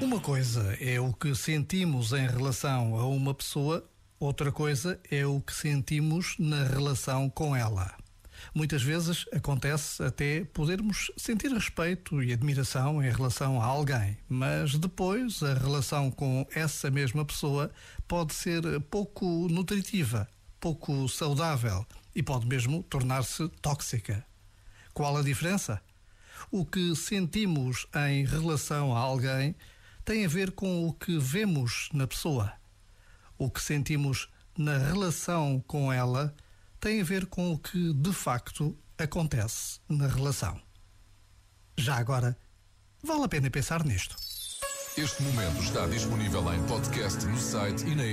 Uma coisa é o que sentimos em relação a uma pessoa, outra coisa é o que sentimos na relação com ela. Muitas vezes acontece até podermos sentir respeito e admiração em relação a alguém, mas depois a relação com essa mesma pessoa pode ser pouco nutritiva, pouco saudável e pode mesmo tornar-se tóxica. Qual a diferença? O que sentimos em relação a alguém tem a ver com o que vemos na pessoa. O que sentimos na relação com ela tem a ver com o que de facto acontece na relação. Já agora, vale a pena pensar nisto. Este momento está disponível em podcast no site e na.